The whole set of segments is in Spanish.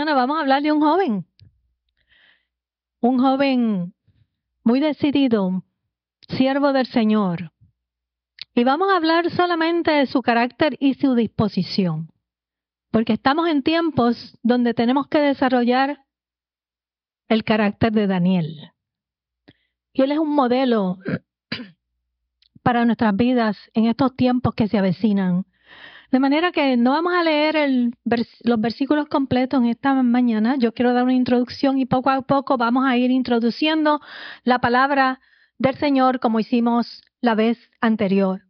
mañana vamos a hablar de un joven. Un joven muy decidido, siervo del Señor. Y vamos a hablar solamente de su carácter y su disposición. Porque estamos en tiempos donde tenemos que desarrollar el carácter de Daniel. Y él es un modelo para nuestras vidas en estos tiempos que se avecinan. De manera que no vamos a leer los versículos completos en esta mañana. Yo quiero dar una introducción y poco a poco vamos a ir introduciendo la palabra del Señor como hicimos la vez anterior.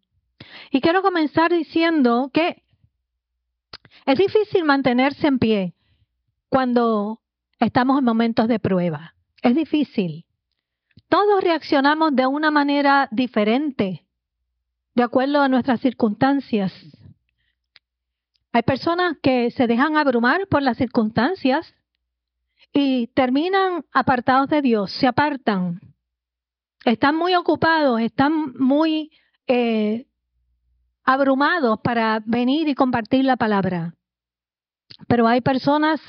Y quiero comenzar diciendo que es difícil mantenerse en pie cuando estamos en momentos de prueba. Es difícil. Todos reaccionamos de una manera diferente, de acuerdo a nuestras circunstancias. Hay personas que se dejan abrumar por las circunstancias y terminan apartados de Dios, se apartan. Están muy ocupados, están muy eh, abrumados para venir y compartir la palabra. Pero hay personas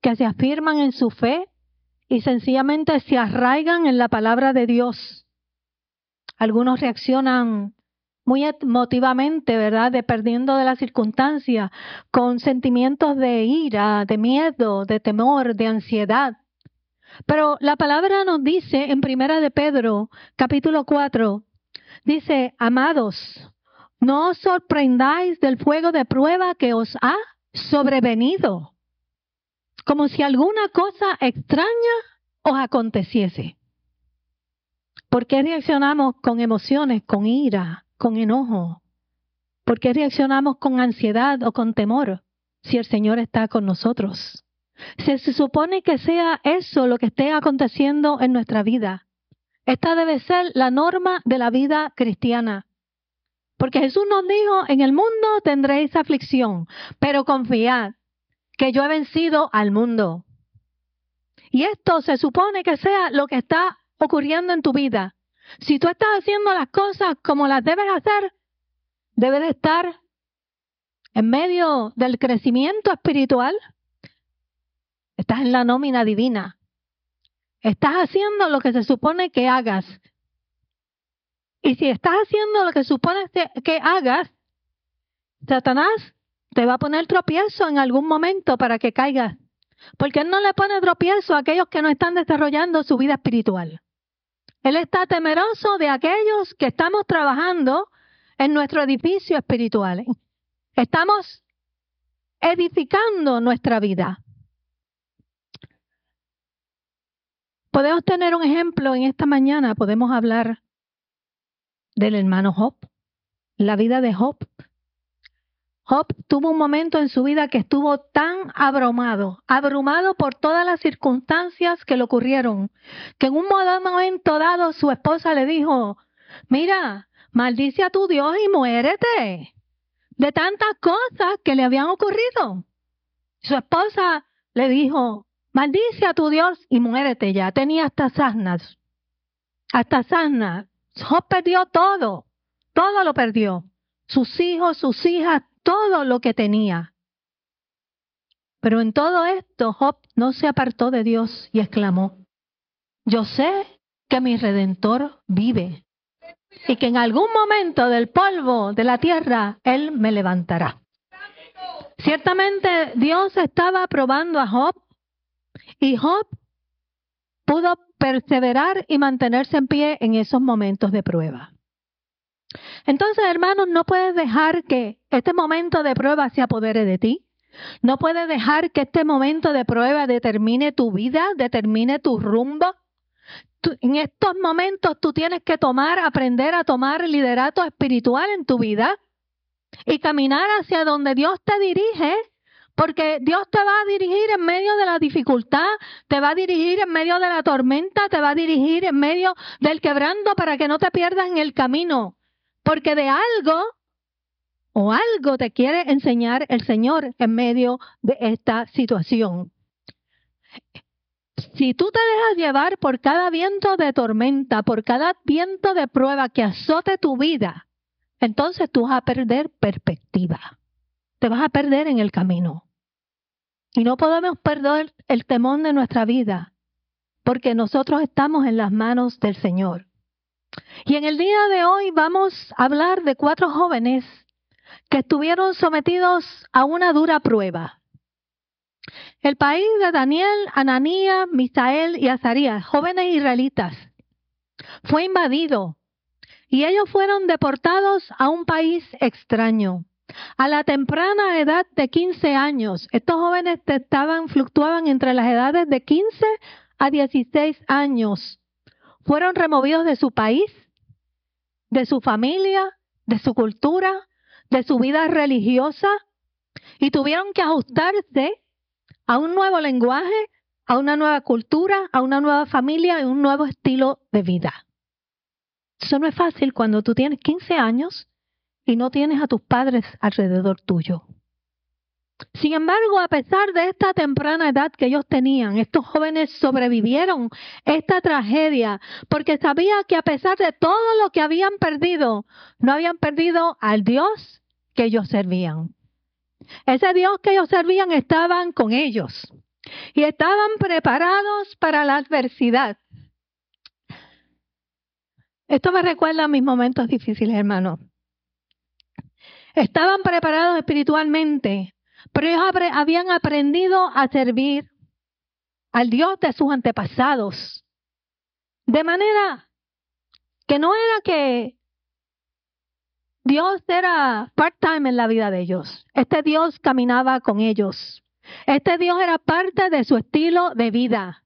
que se afirman en su fe y sencillamente se arraigan en la palabra de Dios. Algunos reaccionan muy emotivamente, ¿verdad? Dependiendo de la circunstancia, con sentimientos de ira, de miedo, de temor, de ansiedad. Pero la palabra nos dice en Primera de Pedro, capítulo 4, dice, amados, no os sorprendáis del fuego de prueba que os ha sobrevenido, como si alguna cosa extraña os aconteciese. ¿Por qué reaccionamos con emociones, con ira, con enojo? ¿Por qué reaccionamos con ansiedad o con temor si el Señor está con nosotros? Si se supone que sea eso lo que esté aconteciendo en nuestra vida. Esta debe ser la norma de la vida cristiana. Porque Jesús nos dijo, en el mundo tendréis aflicción, pero confiad que yo he vencido al mundo. Y esto se supone que sea lo que está ocurriendo en tu vida. Si tú estás haciendo las cosas como las debes hacer, debes de estar en medio del crecimiento espiritual. Estás en la nómina divina. Estás haciendo lo que se supone que hagas. Y si estás haciendo lo que supone que hagas, Satanás te va a poner tropiezo en algún momento para que caigas. Porque Él no le pone tropiezo a aquellos que no están desarrollando su vida espiritual. Él está temeroso de aquellos que estamos trabajando en nuestro edificio espiritual. Estamos edificando nuestra vida. Podemos tener un ejemplo en esta mañana, podemos hablar del hermano Job, la vida de Job. Job tuvo un momento en su vida que estuvo tan abrumado, abrumado por todas las circunstancias que le ocurrieron, que en un momento dado su esposa le dijo, mira, maldice a tu Dios y muérete de tantas cosas que le habían ocurrido. Su esposa le dijo, maldice a tu Dios y muérete ya. Tenía hasta asnas, hasta asnas. Job perdió todo, todo lo perdió. Sus hijos, sus hijas, todo lo que tenía. Pero en todo esto Job no se apartó de Dios y exclamó, yo sé que mi redentor vive y que en algún momento del polvo de la tierra Él me levantará. Ciertamente Dios estaba probando a Job y Job pudo perseverar y mantenerse en pie en esos momentos de prueba. Entonces, hermanos, no puedes dejar que este momento de prueba se apodere de ti. No puedes dejar que este momento de prueba determine tu vida, determine tu rumbo. en estos momentos tú tienes que tomar, aprender a tomar liderato espiritual en tu vida y caminar hacia donde Dios te dirige, porque Dios te va a dirigir en medio de la dificultad, te va a dirigir en medio de la tormenta, te va a dirigir en medio del quebrando para que no te pierdas en el camino. Porque de algo o algo te quiere enseñar el Señor en medio de esta situación. Si tú te dejas llevar por cada viento de tormenta, por cada viento de prueba que azote tu vida, entonces tú vas a perder perspectiva. Te vas a perder en el camino. Y no podemos perder el temor de nuestra vida, porque nosotros estamos en las manos del Señor. Y en el día de hoy vamos a hablar de cuatro jóvenes que estuvieron sometidos a una dura prueba. El país de Daniel, Ananías, Misael y Azarías, jóvenes israelitas, fue invadido y ellos fueron deportados a un país extraño. A la temprana edad de 15 años, estos jóvenes estaban, fluctuaban entre las edades de 15 a 16 años. Fueron removidos de su país, de su familia, de su cultura, de su vida religiosa y tuvieron que ajustarse a un nuevo lenguaje, a una nueva cultura, a una nueva familia y un nuevo estilo de vida. Eso no es fácil cuando tú tienes 15 años y no tienes a tus padres alrededor tuyo. Sin embargo, a pesar de esta temprana edad que ellos tenían, estos jóvenes sobrevivieron esta tragedia porque sabía que a pesar de todo lo que habían perdido, no habían perdido al Dios que ellos servían. Ese Dios que ellos servían estaban con ellos y estaban preparados para la adversidad. Esto me recuerda a mis momentos difíciles, hermano. Estaban preparados espiritualmente, pero ellos habían aprendido a servir al Dios de sus antepasados. De manera que no era que Dios era part-time en la vida de ellos. Este Dios caminaba con ellos. Este Dios era parte de su estilo de vida.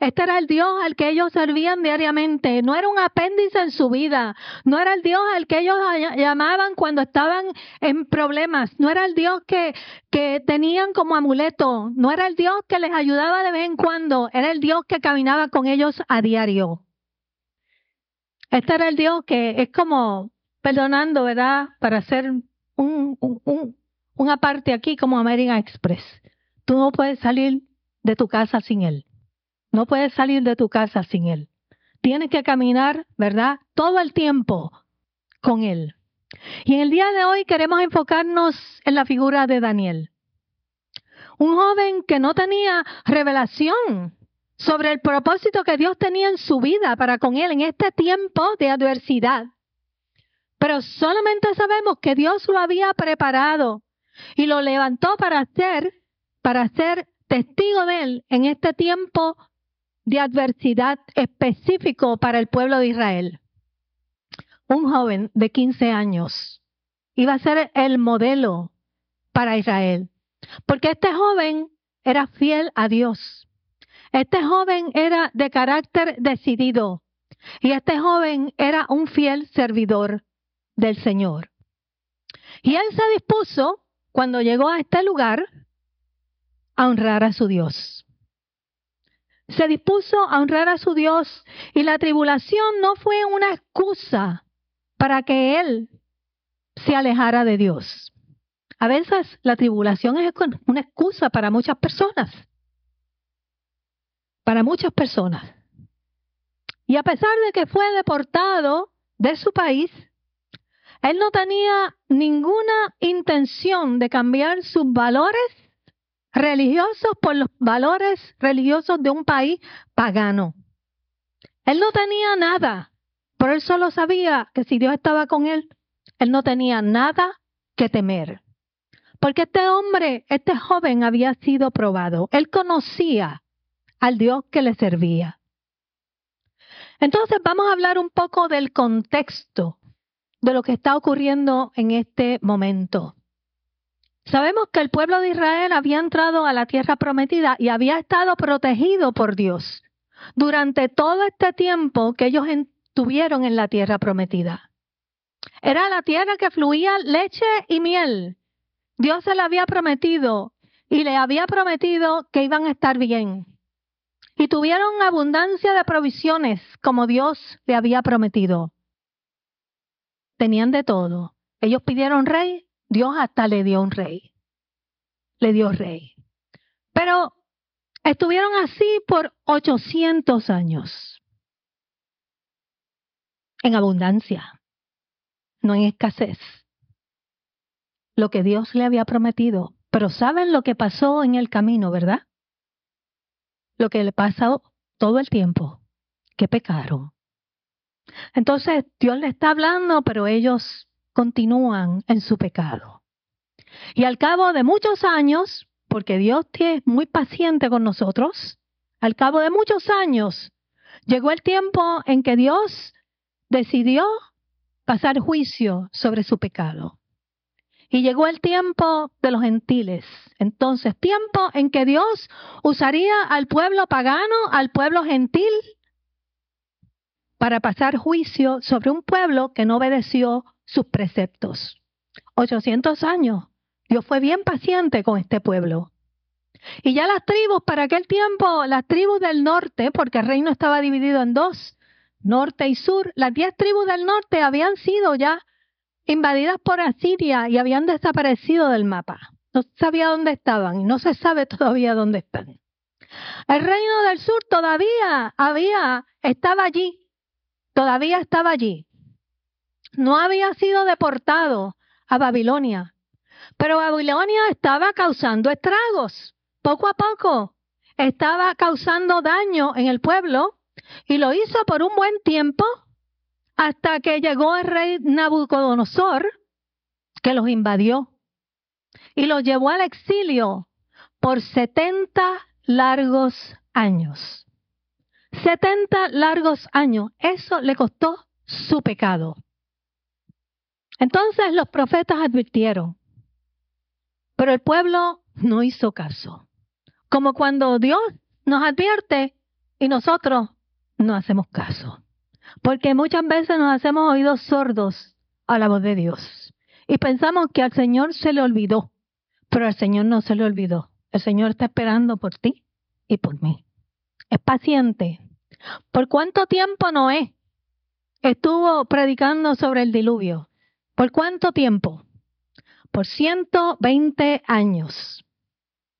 Este era el Dios al que ellos servían diariamente. No era un apéndice en su vida. No era el Dios al que ellos llamaban cuando estaban en problemas. No era el Dios que, que tenían como amuleto. No era el Dios que les ayudaba de vez en cuando. Era el Dios que caminaba con ellos a diario. Este era el Dios que es como perdonando, ¿verdad? Para hacer un, un, una parte aquí como American Express. Tú no puedes salir de tu casa sin Él. No puedes salir de tu casa sin Él. Tienes que caminar, ¿verdad? Todo el tiempo con Él. Y en el día de hoy queremos enfocarnos en la figura de Daniel. Un joven que no tenía revelación sobre el propósito que Dios tenía en su vida para con él en este tiempo de adversidad. Pero solamente sabemos que Dios lo había preparado y lo levantó para ser, para ser testigo de él en este tiempo de adversidad específico para el pueblo de Israel. Un joven de 15 años iba a ser el modelo para Israel, porque este joven era fiel a Dios. Este joven era de carácter decidido y este joven era un fiel servidor del Señor. Y él se dispuso, cuando llegó a este lugar, a honrar a su Dios se dispuso a honrar a su Dios y la tribulación no fue una excusa para que él se alejara de Dios. A veces la tribulación es una excusa para muchas personas. Para muchas personas. Y a pesar de que fue deportado de su país, él no tenía ninguna intención de cambiar sus valores religiosos por los valores religiosos de un país pagano. Él no tenía nada, pero él solo sabía que si Dios estaba con él, él no tenía nada que temer. Porque este hombre, este joven había sido probado. Él conocía al Dios que le servía. Entonces vamos a hablar un poco del contexto de lo que está ocurriendo en este momento. Sabemos que el pueblo de Israel había entrado a la tierra prometida y había estado protegido por Dios durante todo este tiempo que ellos estuvieron en la tierra prometida. Era la tierra que fluía leche y miel. Dios se la había prometido y le había prometido que iban a estar bien. Y tuvieron abundancia de provisiones como Dios le había prometido. Tenían de todo. Ellos pidieron rey, Dios hasta le dio un rey. Le dio rey. Pero estuvieron así por 800 años. En abundancia, no en escasez. Lo que Dios le había prometido Pero saben lo que pasó en el camino, ¿verdad? Lo que le pasó todo el tiempo, que pecaron. Entonces Dios le está hablando, pero ellos continúan en su pecado. Y al cabo de muchos años, porque Dios es muy paciente con nosotros, al cabo de muchos años, llegó el tiempo en que Dios decidió pasar juicio sobre su pecado. Y llegó el tiempo de los gentiles. Entonces, tiempo en que Dios usaría al pueblo pagano, al pueblo gentil, para pasar juicio sobre un pueblo que no obedeció sus preceptos. 800 años. Dios fue bien paciente con este pueblo. Y ya las tribus, para aquel tiempo, las tribus del norte, porque el reino estaba dividido en dos, norte y sur, las diez tribus del norte habían sido ya invadidas por Asiria y habían desaparecido del mapa. No sabía dónde estaban y no se sabe todavía dónde están. El reino del sur todavía había, estaba allí, todavía estaba allí. No había sido deportado a Babilonia, pero Babilonia estaba causando estragos. Poco a poco estaba causando daño en el pueblo y lo hizo por un buen tiempo hasta que llegó el rey Nabucodonosor que los invadió y los llevó al exilio por 70 largos años. 70 largos años. Eso le costó su pecado. Entonces los profetas advirtieron, pero el pueblo no hizo caso. Como cuando Dios nos advierte y nosotros no hacemos caso. Porque muchas veces nos hacemos oídos sordos a la voz de Dios. Y pensamos que al Señor se le olvidó, pero al Señor no se le olvidó. El Señor está esperando por ti y por mí. Es paciente. ¿Por cuánto tiempo Noé estuvo predicando sobre el diluvio? ¿Por cuánto tiempo? Por 120 años.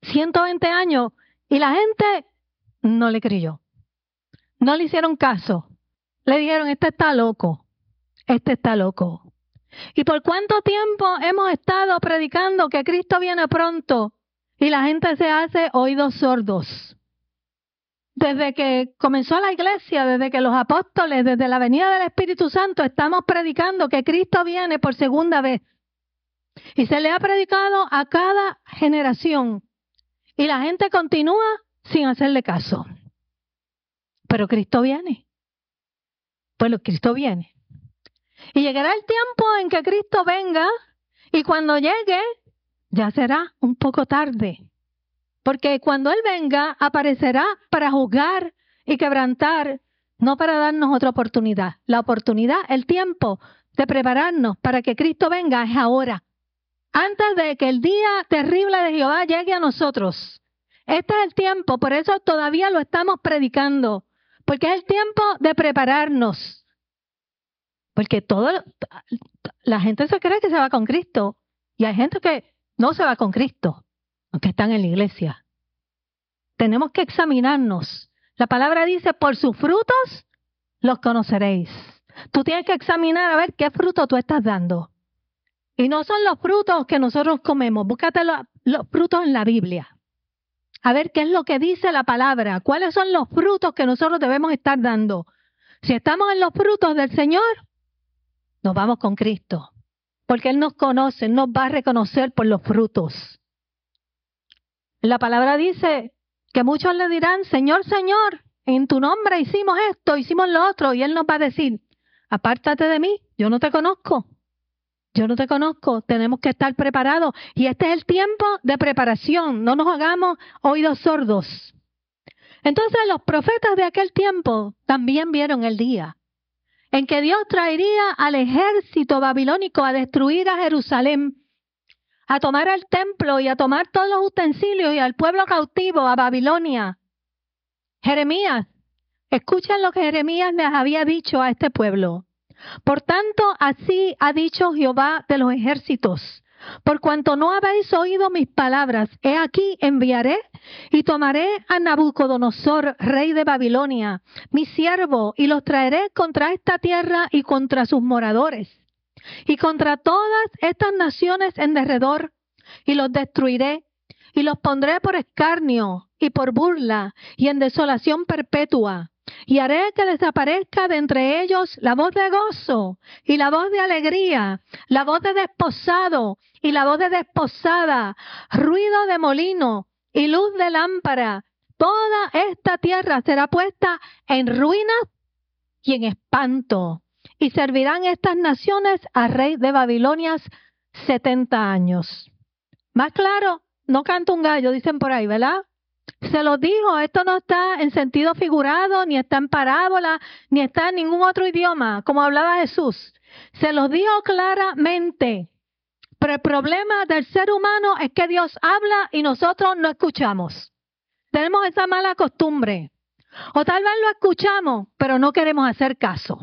120 años y la gente no le creyó. No le hicieron caso. Le dijeron, este está loco. Este está loco. ¿Y por cuánto tiempo hemos estado predicando que Cristo viene pronto y la gente se hace oídos sordos? Desde que comenzó la iglesia, desde que los apóstoles, desde la venida del Espíritu Santo, estamos predicando que Cristo viene por segunda vez. Y se le ha predicado a cada generación. Y la gente continúa sin hacerle caso. Pero Cristo viene. Bueno, Cristo viene. Y llegará el tiempo en que Cristo venga y cuando llegue ya será un poco tarde. Porque cuando Él venga aparecerá para juzgar y quebrantar, no para darnos otra oportunidad. La oportunidad, el tiempo de prepararnos para que Cristo venga es ahora. Antes de que el día terrible de Jehová llegue a nosotros. Este es el tiempo, por eso todavía lo estamos predicando. Porque es el tiempo de prepararnos. Porque todo, la gente se cree que se va con Cristo. Y hay gente que no se va con Cristo, aunque están en la iglesia. Tenemos que examinarnos. La palabra dice, por sus frutos los conoceréis. Tú tienes que examinar a ver qué fruto tú estás dando. Y no son los frutos que nosotros comemos. Búscate los frutos en la Biblia a ver qué es lo que dice la palabra, cuáles son los frutos que nosotros debemos estar dando. Si estamos en los frutos del Señor, nos vamos con Cristo, porque Él nos conoce, nos va a reconocer por los frutos. La palabra dice que muchos le dirán, Señor, Señor, en tu nombre hicimos esto, hicimos lo otro, y Él nos va a decir, apártate de mí, yo no te conozco. Yo no te conozco, tenemos que estar preparados. Y este es el tiempo de preparación, no nos hagamos oídos sordos. Entonces los profetas de aquel tiempo también vieron el día en que Dios traería al ejército babilónico a destruir a Jerusalén, a tomar el templo y a tomar todos los utensilios y al pueblo cautivo a Babilonia. Jeremías, escuchen lo que Jeremías les había dicho a este pueblo. Por tanto, así ha dicho Jehová de los ejércitos. Por cuanto no habéis oído mis palabras, he aquí enviaré y tomaré a Nabucodonosor, rey de Babilonia, mi siervo, y los traeré contra esta tierra y contra sus moradores, y contra todas estas naciones en derredor, y los destruiré y los pondré por escarnio y por burla y en desolación perpetua. Y haré que desaparezca de entre ellos la voz de gozo y la voz de alegría, la voz de desposado y la voz de desposada, ruido de molino y luz de lámpara. Toda esta tierra será puesta en ruinas y en espanto. Y servirán estas naciones al rey de Babilonia setenta años. Más claro, no canta un gallo, dicen por ahí, ¿verdad? Se lo dijo, esto no está en sentido figurado, ni está en parábola, ni está en ningún otro idioma, como hablaba Jesús. Se lo dijo claramente. Pero el problema del ser humano es que Dios habla y nosotros no escuchamos. Tenemos esa mala costumbre. O tal vez lo escuchamos, pero no queremos hacer caso.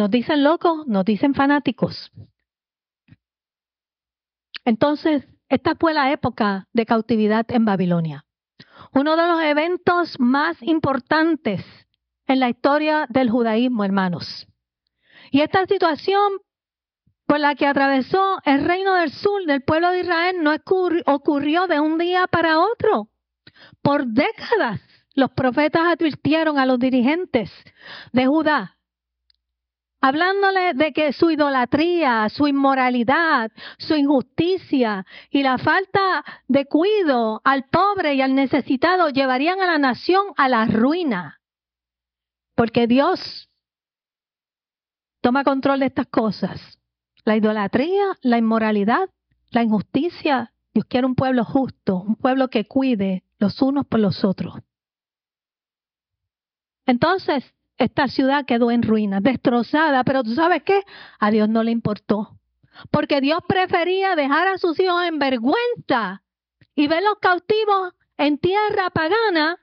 Nos dicen locos, nos dicen fanáticos. Entonces, esta fue la época de cautividad en Babilonia. Uno de los eventos más importantes en la historia del judaísmo, hermanos. Y esta situación por la que atravesó el reino del sur del pueblo de Israel no ocurrió de un día para otro. Por décadas los profetas advirtieron a los dirigentes de Judá hablándole de que su idolatría, su inmoralidad, su injusticia y la falta de cuidado al pobre y al necesitado llevarían a la nación a la ruina. Porque Dios toma control de estas cosas. La idolatría, la inmoralidad, la injusticia. Dios quiere un pueblo justo, un pueblo que cuide los unos por los otros. Entonces, esta ciudad quedó en ruinas, destrozada, pero tú sabes qué, a Dios no le importó, porque Dios prefería dejar a sus hijos en vergüenza y verlos cautivos en tierra pagana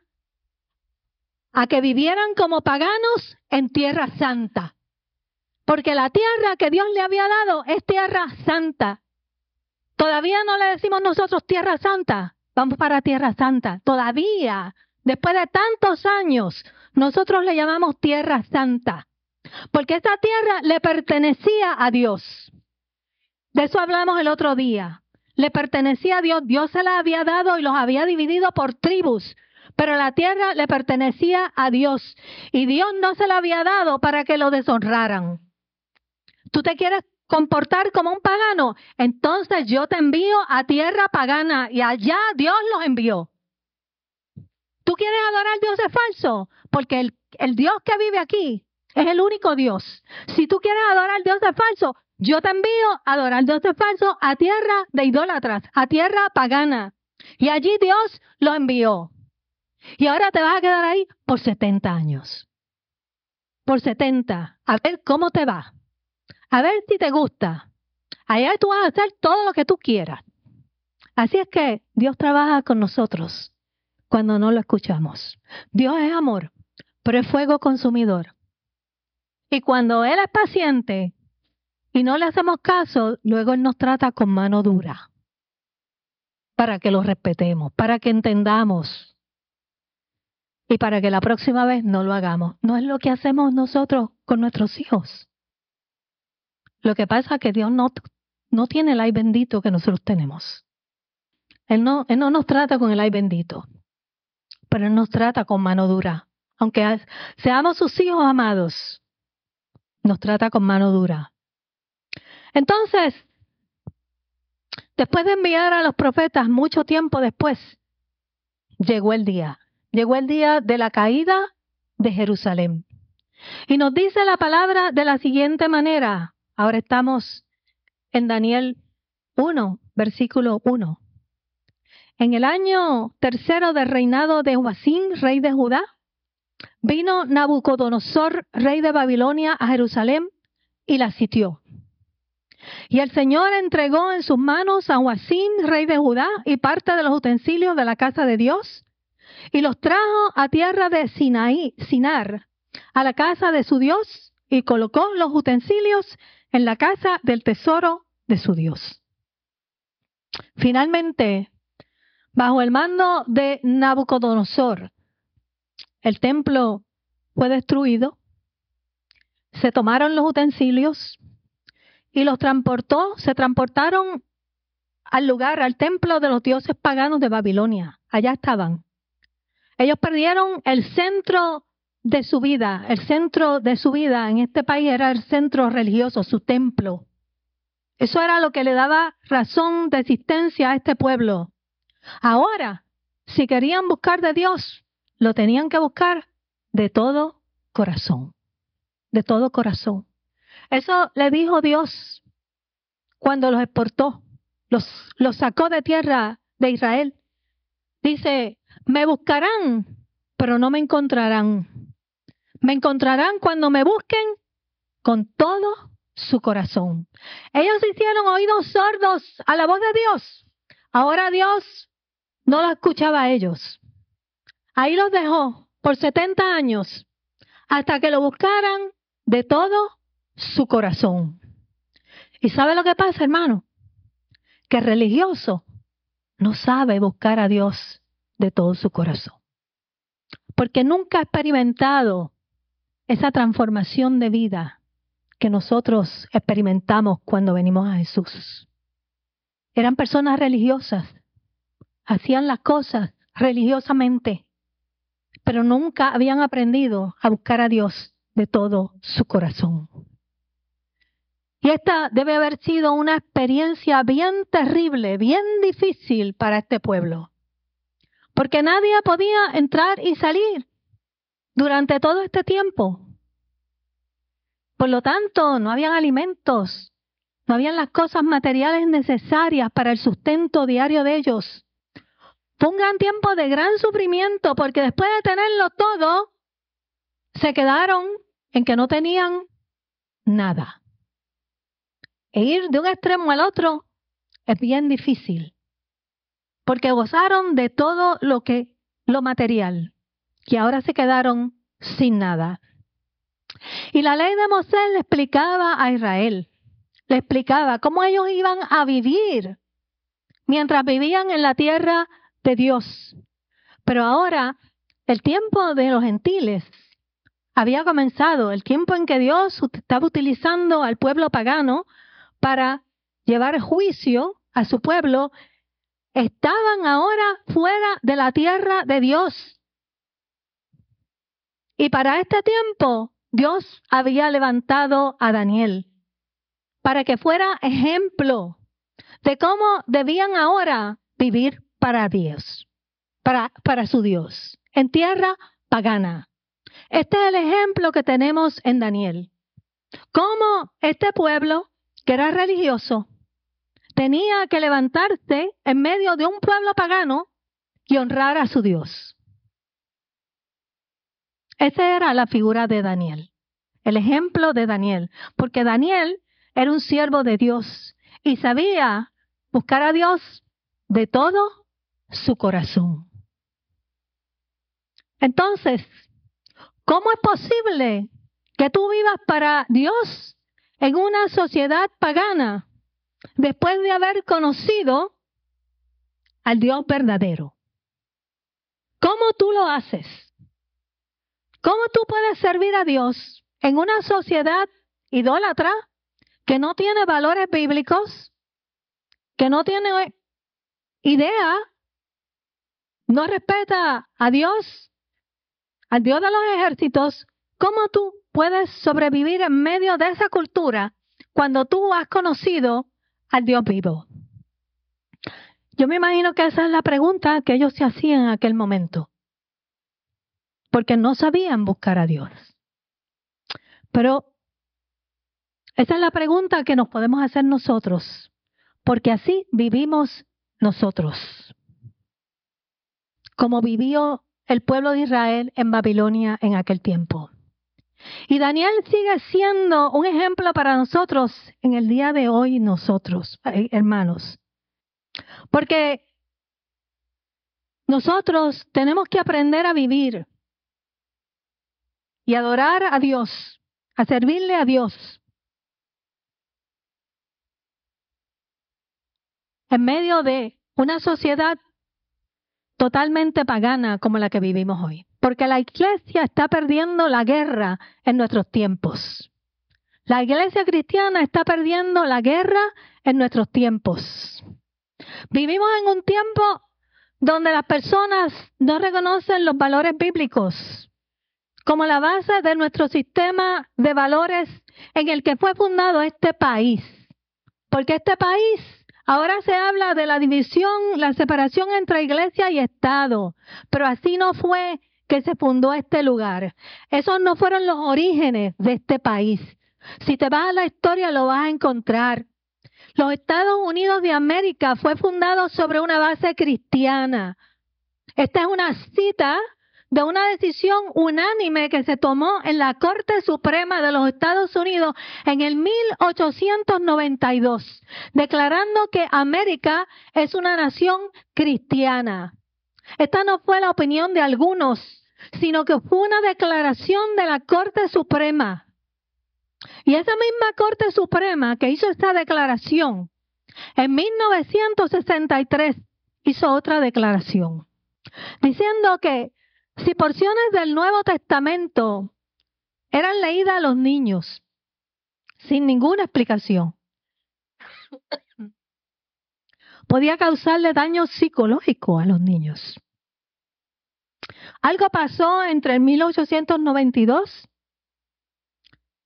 a que vivieran como paganos en tierra santa. Porque la tierra que Dios le había dado es tierra santa. Todavía no le decimos nosotros tierra santa, vamos para tierra santa. Todavía, después de tantos años, nosotros le llamamos tierra santa, porque esa tierra le pertenecía a Dios. De eso hablamos el otro día. Le pertenecía a Dios, Dios se la había dado y los había dividido por tribus, pero la tierra le pertenecía a Dios y Dios no se la había dado para que lo deshonraran. ¿Tú te quieres comportar como un pagano? Entonces yo te envío a tierra pagana y allá Dios los envió. ¿Tú quieres adorar dioses falsos? Porque el, el Dios que vive aquí es el único Dios. Si tú quieres adorar dioses falsos, yo te envío a adorar dioses falsos a tierra de idólatras, a tierra pagana. Y allí Dios lo envió. Y ahora te vas a quedar ahí por 70 años. Por 70. A ver cómo te va. A ver si te gusta. Allá tú vas a hacer todo lo que tú quieras. Así es que Dios trabaja con nosotros cuando no lo escuchamos. Dios es amor, pero es fuego consumidor. Y cuando Él es paciente y no le hacemos caso, luego Él nos trata con mano dura para que lo respetemos, para que entendamos y para que la próxima vez no lo hagamos. No es lo que hacemos nosotros con nuestros hijos. Lo que pasa es que Dios no, no tiene el ay bendito que nosotros tenemos. Él no, él no nos trata con el ay bendito pero nos trata con mano dura. Aunque seamos sus hijos amados, nos trata con mano dura. Entonces, después de enviar a los profetas, mucho tiempo después, llegó el día. Llegó el día de la caída de Jerusalén. Y nos dice la palabra de la siguiente manera. Ahora estamos en Daniel 1, versículo 1. En el año tercero del reinado de Joacín, rey de Judá, vino Nabucodonosor, rey de Babilonia, a Jerusalén y la sitió. Y el Señor entregó en sus manos a Joacín, rey de Judá, y parte de los utensilios de la casa de Dios, y los trajo a tierra de Sinaí, Sinar, a la casa de su Dios, y colocó los utensilios en la casa del tesoro de su Dios. Finalmente, Bajo el mando de Nabucodonosor, el templo fue destruido, se tomaron los utensilios y los transportó, se transportaron al lugar, al templo de los dioses paganos de Babilonia. Allá estaban. Ellos perdieron el centro de su vida, el centro de su vida en este país era el centro religioso, su templo. Eso era lo que le daba razón de existencia a este pueblo. Ahora, si querían buscar de Dios, lo tenían que buscar de todo corazón, de todo corazón. Eso le dijo Dios cuando los exportó, los, sacó de tierra de Israel. Dice, me buscarán, pero no me encontrarán. Me encontrarán cuando me busquen con todo su corazón. Ellos hicieron oídos sordos a la voz de Dios. Ahora Dios no lo escuchaba a ellos. Ahí los dejó por 70 años hasta que lo buscaran de todo su corazón. ¿Y sabe lo que pasa, hermano? Que el religioso no sabe buscar a Dios de todo su corazón. Porque nunca ha experimentado esa transformación de vida que nosotros experimentamos cuando venimos a Jesús. Eran personas religiosas, hacían las cosas religiosamente, pero nunca habían aprendido a buscar a Dios de todo su corazón. Y esta debe haber sido una experiencia bien terrible, bien difícil para este pueblo, porque nadie podía entrar y salir durante todo este tiempo. Por lo tanto, no habían alimentos, no habían las cosas materiales necesarias para el sustento diario de ellos. Gran tiempo de gran sufrimiento porque después de tenerlo todo, se quedaron en que no tenían nada. E ir de un extremo al otro es bien difícil, porque gozaron de todo lo que lo material, y ahora se quedaron sin nada. Y la ley de Moisés le explicaba a Israel, le explicaba cómo ellos iban a vivir mientras vivían en la tierra de Dios. Pero ahora el tiempo de los gentiles había comenzado, el tiempo en que Dios estaba utilizando al pueblo pagano para llevar juicio a su pueblo, estaban ahora fuera de la tierra de Dios. Y para este tiempo Dios había levantado a Daniel para que fuera ejemplo de cómo debían ahora vivir para Dios, para, para su Dios, en tierra pagana. Este es el ejemplo que tenemos en Daniel. Cómo este pueblo, que era religioso, tenía que levantarse en medio de un pueblo pagano y honrar a su Dios. Esa era la figura de Daniel, el ejemplo de Daniel, porque Daniel era un siervo de Dios y sabía buscar a Dios de todo su corazón. Entonces, ¿cómo es posible que tú vivas para Dios en una sociedad pagana después de haber conocido al Dios verdadero? ¿Cómo tú lo haces? ¿Cómo tú puedes servir a Dios en una sociedad idólatra que no tiene valores bíblicos, que no tiene idea, no respeta a Dios, al Dios de los ejércitos? ¿Cómo tú puedes sobrevivir en medio de esa cultura cuando tú has conocido al Dios vivo? Yo me imagino que esa es la pregunta que ellos se hacían en aquel momento porque no sabían buscar a Dios. Pero esa es la pregunta que nos podemos hacer nosotros, porque así vivimos nosotros, como vivió el pueblo de Israel en Babilonia en aquel tiempo. Y Daniel sigue siendo un ejemplo para nosotros en el día de hoy, nosotros, eh, hermanos. Porque nosotros tenemos que aprender a vivir y adorar a Dios, a servirle a Dios. En medio de una sociedad totalmente pagana como la que vivimos hoy. Porque la iglesia está perdiendo la guerra en nuestros tiempos. La iglesia cristiana está perdiendo la guerra en nuestros tiempos. Vivimos en un tiempo donde las personas no reconocen los valores bíblicos como la base de nuestro sistema de valores en el que fue fundado este país. Porque este país ahora se habla de la división, la separación entre iglesia y Estado, pero así no fue que se fundó este lugar. Esos no fueron los orígenes de este país. Si te vas a la historia lo vas a encontrar. Los Estados Unidos de América fue fundado sobre una base cristiana. Esta es una cita de una decisión unánime que se tomó en la Corte Suprema de los Estados Unidos en el 1892, declarando que América es una nación cristiana. Esta no fue la opinión de algunos, sino que fue una declaración de la Corte Suprema. Y esa misma Corte Suprema que hizo esta declaración, en 1963 hizo otra declaración, diciendo que si porciones del Nuevo Testamento eran leídas a los niños sin ninguna explicación, podía causarle daño psicológico a los niños. Algo pasó entre el 1892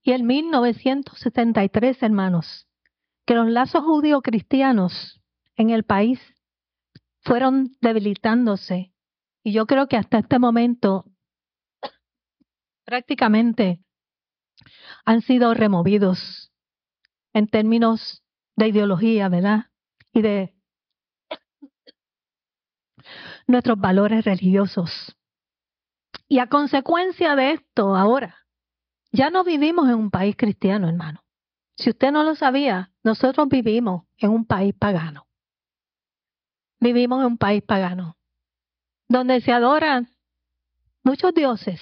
y el 1973, hermanos, que los lazos judío-cristianos en el país fueron debilitándose. Y yo creo que hasta este momento prácticamente han sido removidos en términos de ideología, ¿verdad? Y de nuestros valores religiosos. Y a consecuencia de esto, ahora, ya no vivimos en un país cristiano, hermano. Si usted no lo sabía, nosotros vivimos en un país pagano. Vivimos en un país pagano, donde se adoran muchos dioses,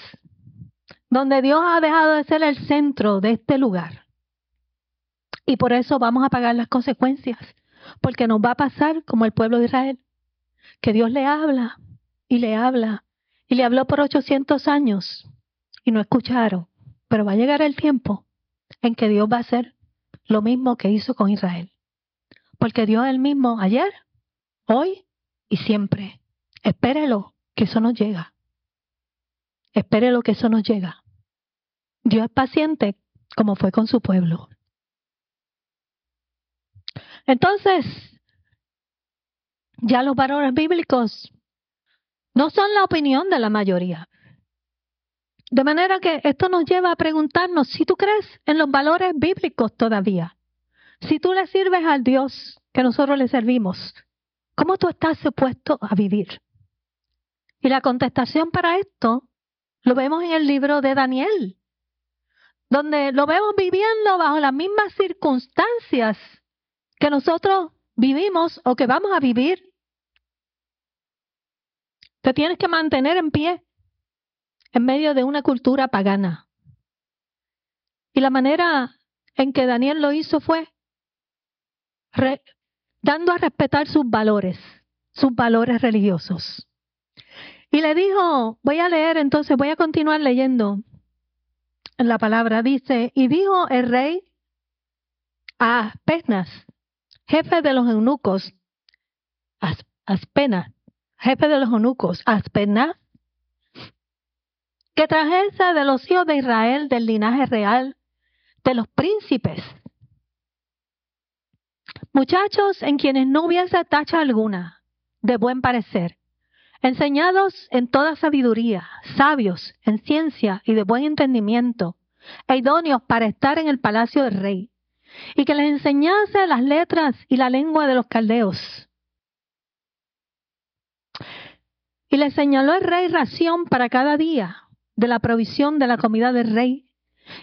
donde Dios ha dejado de ser el centro de este lugar. Y por eso vamos a pagar las consecuencias, porque nos va a pasar como el pueblo de Israel, que Dios le habla y le habla, y le habló por 800 años y no escucharon. Pero va a llegar el tiempo en que Dios va a hacer lo mismo que hizo con Israel. Porque Dios es el mismo ayer, hoy y siempre. Espérelo, que eso nos llega. Espérelo, que eso nos llega. Dios es paciente como fue con su pueblo. Entonces, ya los valores bíblicos no son la opinión de la mayoría. De manera que esto nos lleva a preguntarnos si tú crees en los valores bíblicos todavía. Si tú le sirves al Dios que nosotros le servimos, ¿cómo tú estás supuesto a vivir? Y la contestación para esto lo vemos en el libro de Daniel, donde lo vemos viviendo bajo las mismas circunstancias que nosotros vivimos o que vamos a vivir. Te tienes que mantener en pie en medio de una cultura pagana. Y la manera en que Daniel lo hizo fue dando a respetar sus valores, sus valores religiosos. Y le dijo, voy a leer entonces, voy a continuar leyendo en la palabra, dice, y dijo el rey a Aspenas, jefe de los eunucos, Aspenas, jefe de los eunucos, Aspenas, que trajese de los hijos de Israel del linaje real, de los príncipes. Muchachos en quienes no hubiese tacha alguna, de buen parecer, enseñados en toda sabiduría, sabios en ciencia y de buen entendimiento, e idóneos para estar en el palacio del rey, y que les enseñase las letras y la lengua de los caldeos. Y les señaló el rey ración para cada día, de la provisión de la comida del rey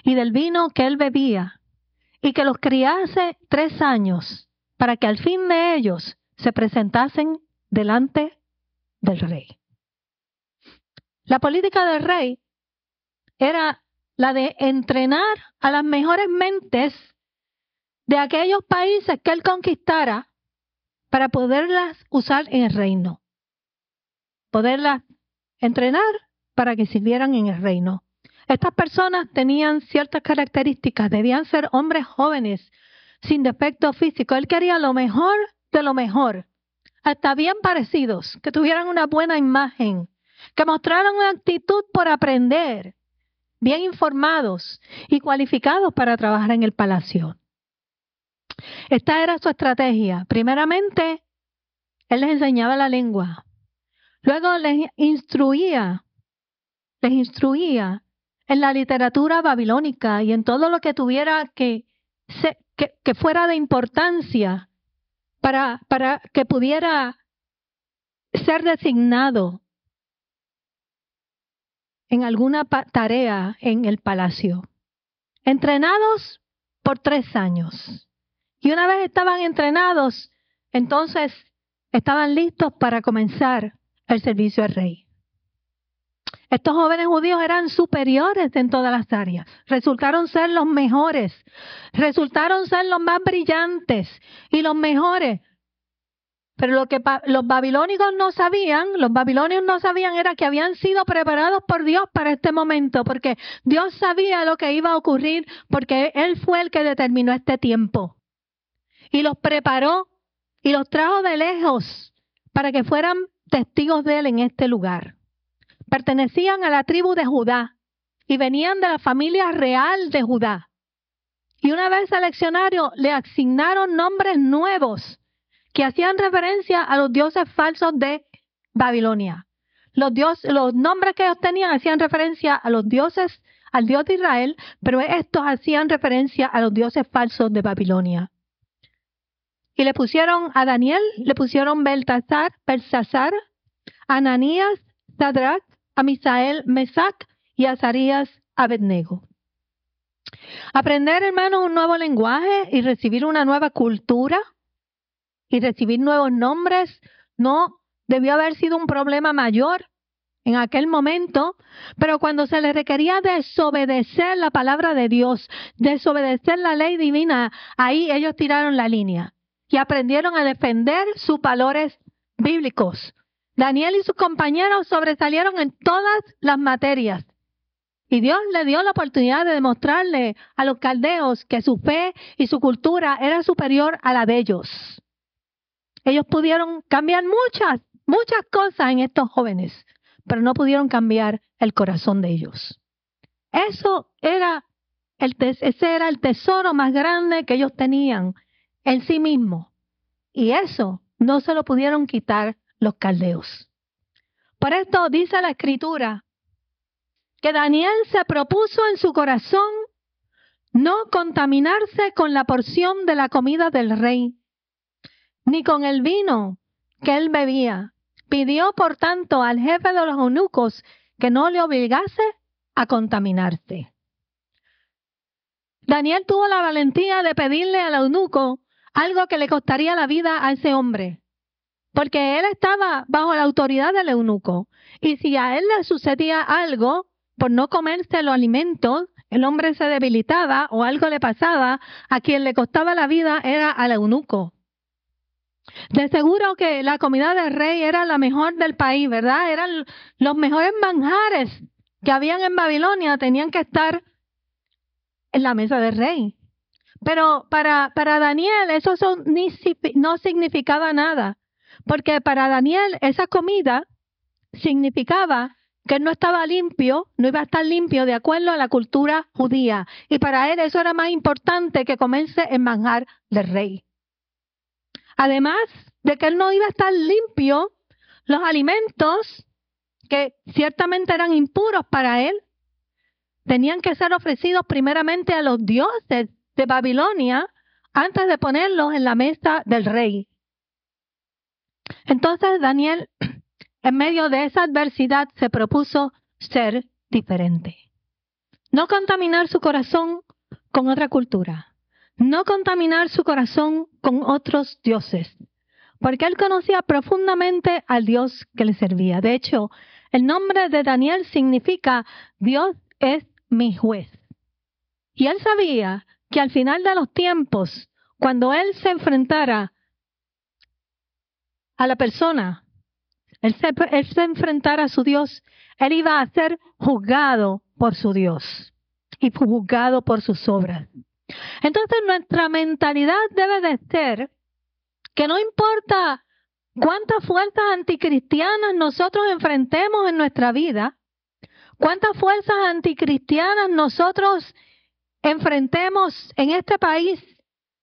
y del vino que él bebía, y que los criase tres años, para que al fin de ellos se presentasen delante del rey. La política del rey era la de entrenar a las mejores mentes de aquellos países que él conquistara para poderlas usar en el reino. Poderlas entrenar para que sirvieran en el reino. Estas personas tenían ciertas características, debían ser hombres jóvenes, sin defecto físico. Él quería lo mejor de lo mejor, hasta bien parecidos, que tuvieran una buena imagen, que mostraran una actitud por aprender, bien informados y cualificados para trabajar en el palacio. Esta era su estrategia. Primeramente, él les enseñaba la lengua. Luego les instruía, les instruía en la literatura babilónica y en todo lo que tuviera que, que, fuera de importancia para, para que pudiera ser designado en alguna tarea en el palacio. Entrenados por tres años. Y una vez estaban entrenados, entonces estaban listos para comenzar el servicio al rey. Estos jóvenes judíos eran superiores en todas las áreas, resultaron ser los mejores, resultaron ser los más brillantes y los mejores. Pero lo que los babilónicos no sabían, los babilonios no sabían era que habían sido preparados por Dios para este momento, porque Dios sabía lo que iba a ocurrir, porque Él fue el que determinó este tiempo. Y los preparó y los trajo de lejos para que fueran testigos de Él en este lugar pertenecían a la tribu de Judá y venían de la familia real de Judá. Y una vez seleccionaron, le asignaron nombres nuevos que hacían referencia a los dioses falsos de Babilonia. Los, los nombres que ellos tenían hacían referencia a los dioses, al Dios de Israel, pero estos hacían referencia a los dioses falsos de Babilonia. Y le pusieron a Daniel, le pusieron Beltasar, Belsasar, Ananías, Sadrach, a Misael Mesac y a Abednego. Aprender, hermanos, un nuevo lenguaje y recibir una nueva cultura y recibir nuevos nombres no debió haber sido un problema mayor en aquel momento, pero cuando se les requería desobedecer la palabra de Dios, desobedecer la ley divina, ahí ellos tiraron la línea y aprendieron a defender sus valores bíblicos, Daniel y sus compañeros sobresalieron en todas las materias. Y Dios le dio la oportunidad de demostrarle a los caldeos que su fe y su cultura era superior a la de ellos. Ellos pudieron cambiar muchas, muchas cosas en estos jóvenes, pero no pudieron cambiar el corazón de ellos. Eso era el, ese era el tesoro más grande que ellos tenían en sí mismos. Y eso no se lo pudieron quitar los caldeos. Por esto dice la escritura que Daniel se propuso en su corazón no contaminarse con la porción de la comida del rey, ni con el vino que él bebía. Pidió, por tanto, al jefe de los eunucos que no le obligase a contaminarse. Daniel tuvo la valentía de pedirle al eunuco algo que le costaría la vida a ese hombre porque él estaba bajo la autoridad del eunuco. Y si a él le sucedía algo por no comerse los alimentos, el hombre se debilitaba o algo le pasaba, a quien le costaba la vida era al eunuco. De seguro que la comida del rey era la mejor del país, ¿verdad? Eran los mejores manjares que habían en Babilonia, tenían que estar en la mesa del rey. Pero para, para Daniel eso no significaba nada. Porque para Daniel esa comida significaba que no estaba limpio, no iba a estar limpio de acuerdo a la cultura judía. Y para él eso era más importante que comerse el manjar del rey. Además de que él no iba a estar limpio, los alimentos que ciertamente eran impuros para él, tenían que ser ofrecidos primeramente a los dioses de Babilonia antes de ponerlos en la mesa del rey. Entonces Daniel, en medio de esa adversidad, se propuso ser diferente. No contaminar su corazón con otra cultura. No contaminar su corazón con otros dioses. Porque él conocía profundamente al Dios que le servía. De hecho, el nombre de Daniel significa Dios es mi juez. Y él sabía que al final de los tiempos, cuando él se enfrentara a la persona, él se, él a su Dios, él iba a ser juzgado por su Dios y juzgado por sus obras. Entonces nuestra mentalidad debe de ser que no importa cuántas fuerzas anticristianas nosotros enfrentemos en nuestra vida, cuántas fuerzas anticristianas nosotros enfrentemos en este país,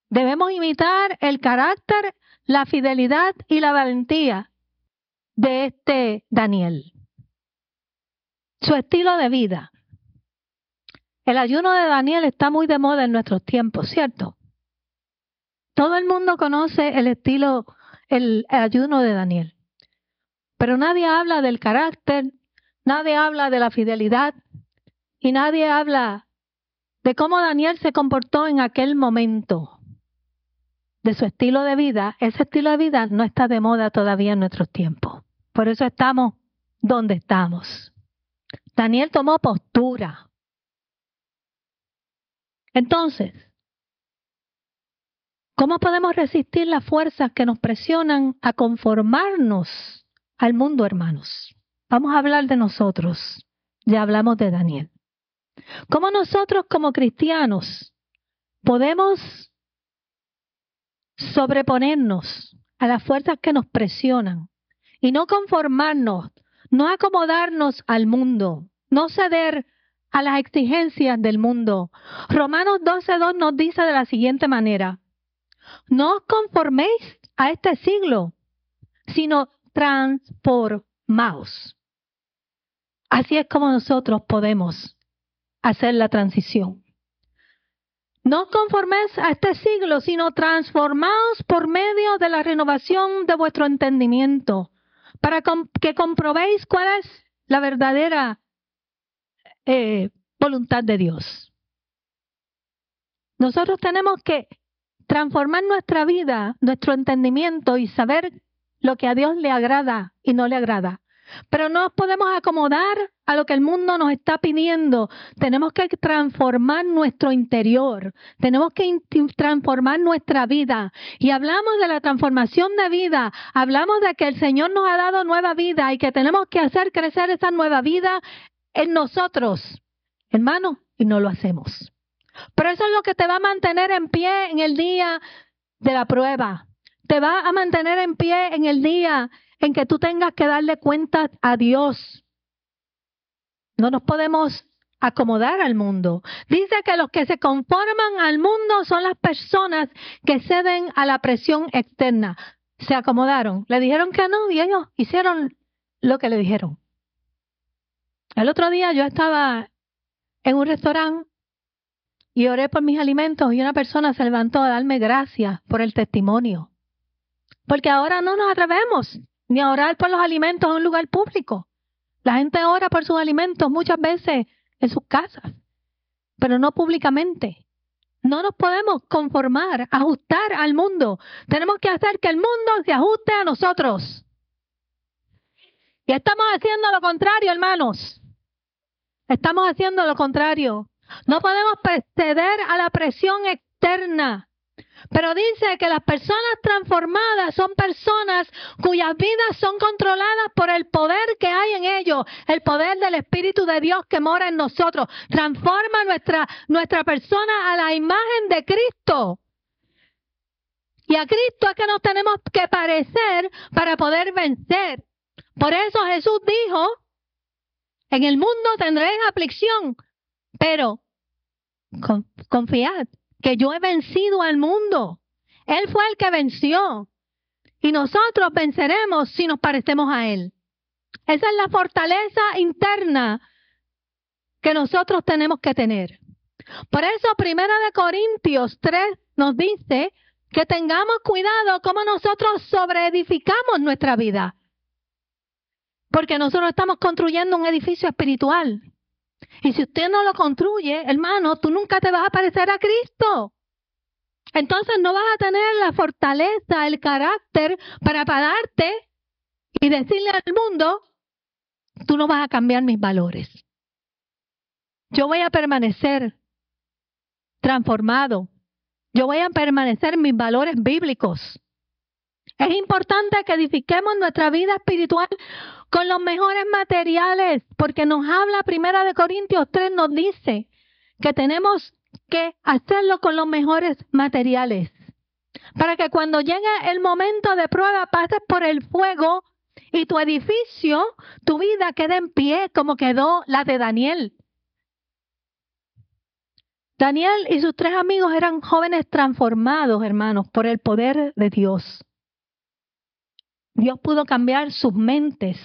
debemos imitar el carácter, la fidelidad y la valentía de este Daniel. Su estilo de vida. El ayuno de Daniel está muy de moda en nuestros tiempos, ¿cierto? Todo el mundo conoce el estilo, el, ayuno de Daniel. Pero nadie habla del carácter, nadie habla de la fidelidad y nadie habla de cómo Daniel se comportó en aquel momento, de su estilo de vida. Ese estilo de vida no está de moda todavía en nuestros tiempos. Por eso estamos donde estamos. Daniel tomó postura. Entonces, ¿cómo podemos resistir las fuerzas que nos presionan a conformarnos al mundo, hermanos? Vamos a hablar de nosotros. Ya hablamos de Daniel. ¿Cómo nosotros como cristianos podemos sobreponernos a las fuerzas que nos presionan y no conformarnos, no acomodarnos al mundo, no ceder a las exigencias del mundo. Romanos 12.2 nos dice de la siguiente manera, no os conforméis a este siglo, sino transformaos. Así es como nosotros podemos hacer la transición. No conforméis a este siglo, sino transformaos por medio de la renovación de vuestro entendimiento para que comprobéis cuál es la verdadera eh, voluntad de Dios. Nosotros tenemos que transformar nuestra vida, nuestro entendimiento y saber lo que a Dios le agrada y no le agrada. Pero no podemos acomodar a lo que el mundo nos está pidiendo. Tenemos que transformar nuestro interior. Tenemos que transformar nuestra vida. Y hablamos de la transformación de vida. Hablamos de que el Señor nos ha dado nueva vida y que tenemos que hacer crecer esa nueva vida en nosotros. Hermano, y no lo hacemos. Pero eso es lo que te va a mantener en pie en el día de la prueba. Te va a mantener en pie en el día en que tú tengas que darle cuenta a Dios. No nos podemos acomodar al mundo. Dice que los que se conforman al mundo son las personas que ceden a la presión externa. Se acomodaron, le dijeron que no y ellos hicieron lo que le dijeron. El otro día yo estaba en un restaurante y oré por mis alimentos y una persona se levantó a darme gracias por el testimonio. Porque ahora no nos atrevemos ni a orar por los alimentos en un lugar público. La gente ora por sus alimentos muchas veces en sus casas, pero no públicamente. No nos podemos conformar, ajustar al mundo. Tenemos que hacer que el mundo se ajuste a nosotros. Y estamos haciendo lo contrario, hermanos. Estamos haciendo lo contrario. No podemos ceder a la presión externa. Pero dice que las personas transformadas son personas cuyas vidas son controladas por el poder que hay en ellos, el poder del Espíritu de Dios que mora en nosotros. Transforma nuestra, nuestra persona a la imagen de Cristo. Y a Cristo es que nos tenemos que parecer para poder vencer. Por eso Jesús dijo, en el mundo tendréis aflicción, pero confiad que yo he vencido al mundo. Él fue el que venció. Y nosotros venceremos si nos parecemos a Él. Esa es la fortaleza interna que nosotros tenemos que tener. Por eso, Primera de Corintios 3 nos dice que tengamos cuidado cómo nosotros sobreedificamos nuestra vida. Porque nosotros estamos construyendo un edificio espiritual. Y si usted no lo construye, hermano, tú nunca te vas a parecer a Cristo. Entonces no vas a tener la fortaleza, el carácter para pararte y decirle al mundo, tú no vas a cambiar mis valores. Yo voy a permanecer transformado. Yo voy a permanecer mis valores bíblicos. Es importante que edifiquemos nuestra vida espiritual con los mejores materiales, porque nos habla Primera de Corintios 3, nos dice que tenemos que hacerlo con los mejores materiales. Para que cuando llegue el momento de prueba pases por el fuego y tu edificio, tu vida quede en pie como quedó la de Daniel. Daniel y sus tres amigos eran jóvenes transformados, hermanos, por el poder de Dios. Dios pudo cambiar sus mentes.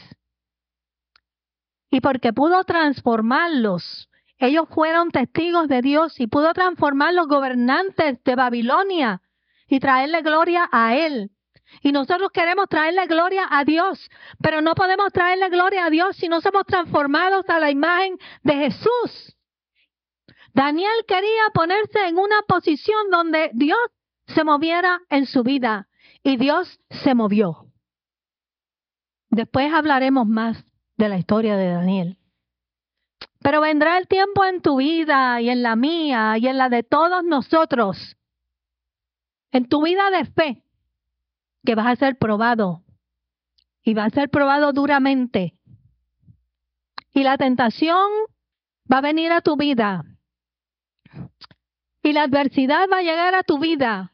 Y porque pudo transformarlos, ellos fueron testigos de Dios y pudo transformar los gobernantes de Babilonia y traerle gloria a Él. Y nosotros queremos traerle gloria a Dios, pero no podemos traerle gloria a Dios si no somos transformados a la imagen de Jesús. Daniel quería ponerse en una posición donde Dios se moviera en su vida y Dios se movió. Después hablaremos más de la historia de Daniel. Pero vendrá el tiempo en tu vida y en la mía y en la de todos nosotros, en tu vida de fe, que vas a ser probado y vas a ser probado duramente. Y la tentación va a venir a tu vida. Y la adversidad va a llegar a tu vida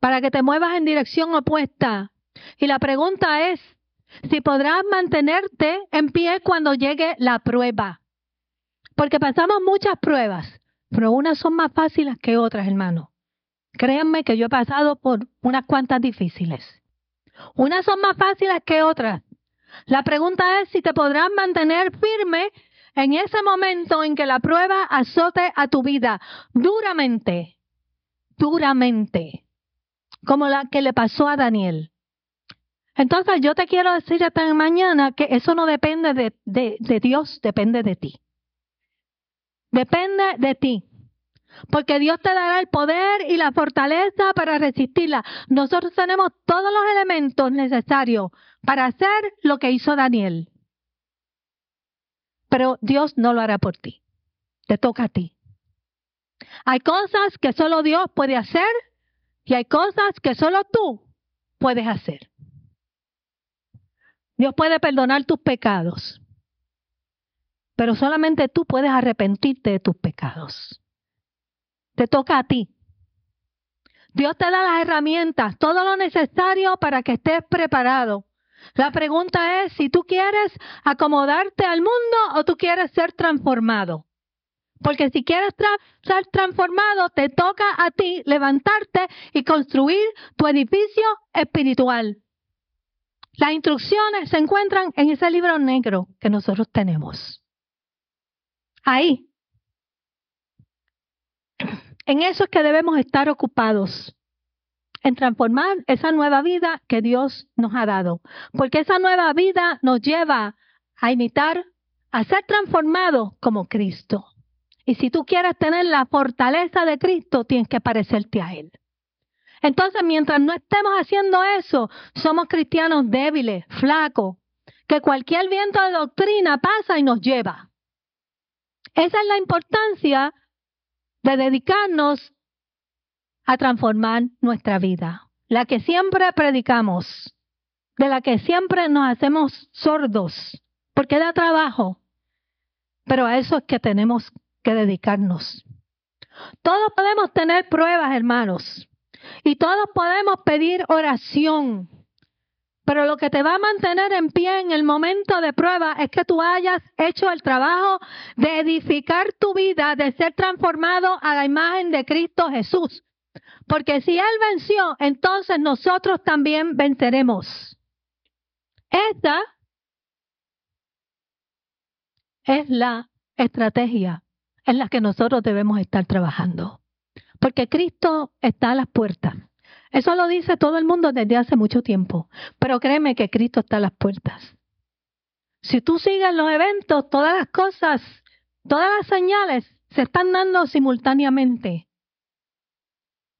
para que te muevas en dirección opuesta. Y la pregunta es, si podrás mantenerte en pie cuando llegue la prueba. Porque pasamos muchas pruebas, pero unas son más fáciles que otras, hermano. Créanme que yo he pasado por unas cuantas difíciles. Unas son más fáciles que otras. La pregunta es si te podrás mantener firme en ese momento en que la prueba azote a tu vida duramente, duramente, como la que le pasó a Daniel. Entonces yo te quiero decir esta mañana que eso no depende de, de, Dios, depende de ti. Depende de ti. Porque Dios te dará el poder y la fortaleza para resistirla. Nosotros tenemos todos los elementos necesarios para hacer lo que hizo Daniel. Pero Dios no lo hará por ti. Te toca a ti. Hay cosas que solo Dios puede hacer y hay cosas que solo tú puedes hacer. Dios puede perdonar tus pecados, pero solamente tú puedes arrepentirte de tus pecados. Te toca a ti. Dios te da las herramientas, todo lo necesario para que estés preparado. La pregunta es si tú quieres acomodarte al mundo o tú quieres ser transformado. Porque si quieres ser transformado, te toca a ti levantarte y construir tu edificio espiritual. Las instrucciones se encuentran en ese libro negro que nosotros tenemos. Ahí. En eso es que debemos estar ocupados, en transformar esa nueva vida que Dios nos ha dado. Porque esa nueva vida nos lleva a imitar, a ser transformados como Cristo. Y si tú quieres tener la fortaleza de Cristo, tienes que parecerte a Él. Entonces, mientras no estemos haciendo eso, somos cristianos débiles, flacos, que cualquier viento de doctrina pasa y nos lleva. Esa es la importancia de dedicarnos a transformar nuestra vida, la que siempre predicamos, de la que siempre nos hacemos sordos, porque da trabajo, pero a eso es que tenemos que dedicarnos. Todos podemos tener pruebas, hermanos. Y todos podemos pedir oración. Pero lo que te va a mantener en pie en el momento de prueba es que tú hayas hecho el trabajo de edificar tu vida, de ser transformado a la imagen de Cristo Jesús. Porque si Él venció, entonces nosotros también venceremos. Esta es la estrategia en la que nosotros debemos estar trabajando. Porque Cristo está a las puertas. Eso lo dice todo el mundo desde hace mucho tiempo. Pero créeme que Cristo está a las puertas. Si tú sigues los eventos, todas las cosas, todas las señales se están dando simultáneamente.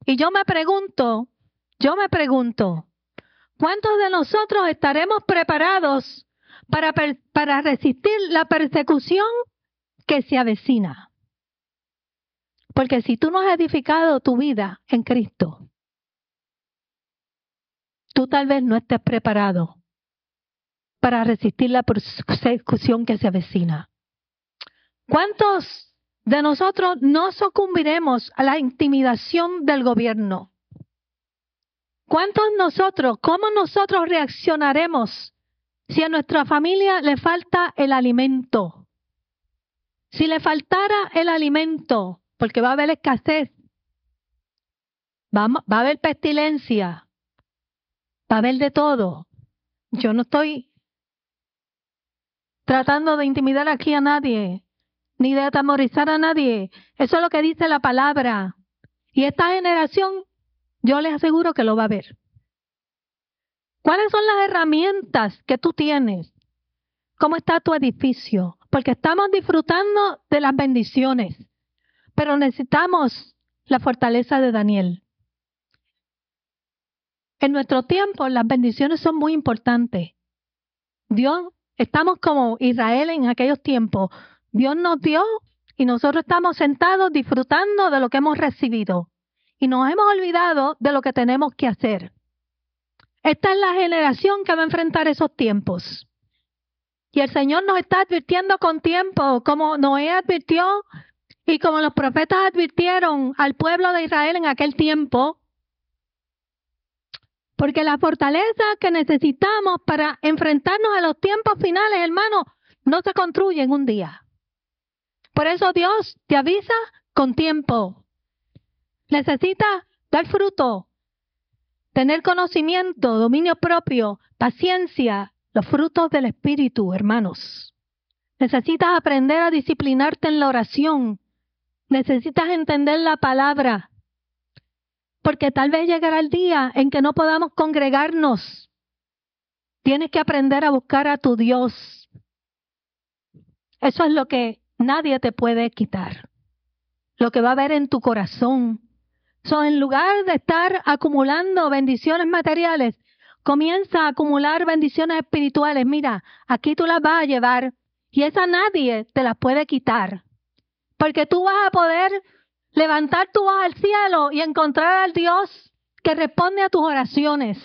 Y yo me pregunto, yo me pregunto, ¿cuántos de nosotros estaremos preparados para, para resistir la persecución que se avecina? Porque si tú no has edificado tu vida en Cristo, tú tal vez no estés preparado para resistir la persecución que se avecina. ¿Cuántos de nosotros no sucumbiremos a la intimidación del gobierno? ¿Cuántos nosotros, cómo nosotros reaccionaremos si a nuestra familia le falta el alimento? Si le faltara el alimento, porque va a haber escasez, va, va a haber pestilencia, va a haber de todo. Yo no estoy tratando de intimidar aquí a nadie, ni de atemorizar a nadie. Eso es lo que dice la palabra. Y esta generación, yo les aseguro que lo va a ver. ¿Cuáles son las herramientas que tú tienes? ¿Cómo está tu edificio? Porque estamos disfrutando de las bendiciones, pero necesitamos la fortaleza de Daniel. En nuestro tiempo las bendiciones son muy importantes. Dios, estamos como Israel en aquellos tiempos. Dios nos dio y nosotros estamos sentados disfrutando de lo que hemos recibido. Y nos hemos olvidado de lo que tenemos que hacer. Esta es la generación que va a enfrentar esos tiempos. Y el Señor nos está advirtiendo con tiempo, como Noé advirtió y como los profetas advirtieron al pueblo de Israel en aquel tiempo, porque la fortaleza que necesitamos para enfrentarnos a los tiempos finales, hermano, no se construye en un día. Por eso Dios te avisa con tiempo. Necesitas dar fruto, tener conocimiento, dominio propio, paciencia, los frutos del Espíritu, hermanos. Necesitas aprender a disciplinarte en la oración. Necesitas entender la palabra porque tal vez llegará el día en que no podamos congregarnos. Tienes que aprender a buscar a tu Dios. Eso es lo que nadie te puede quitar. Lo que va a haber en tu corazón. So, en lugar de estar acumulando bendiciones materiales, comienza a acumular bendiciones espirituales. Mira, aquí tú las vas a llevar y esa nadie te las puede quitar. Porque tú vas a poder levantar tu voz al cielo y encontrar al Dios que responde a tus oraciones.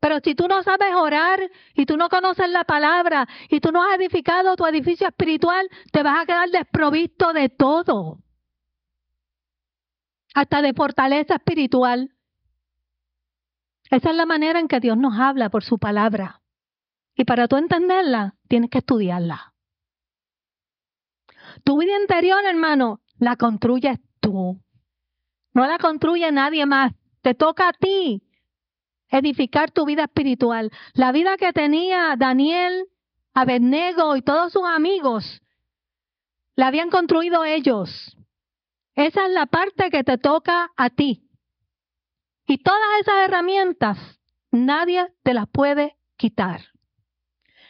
Pero si tú no sabes orar y tú no conoces la palabra y tú no has edificado tu edificio espiritual, te vas a quedar desprovisto de todo. Hasta de fortaleza espiritual. Esa es la manera en que Dios nos habla por su palabra. Y para tú entenderla, tienes que estudiarla. Tu vida interior, hermano, la construyes tú. No la construye nadie más. Te toca a ti edificar tu vida espiritual. La vida que tenía Daniel, Abednego y todos sus amigos, la habían construido ellos. Esa es la parte que te toca a ti. Y todas esas herramientas nadie te las puede quitar.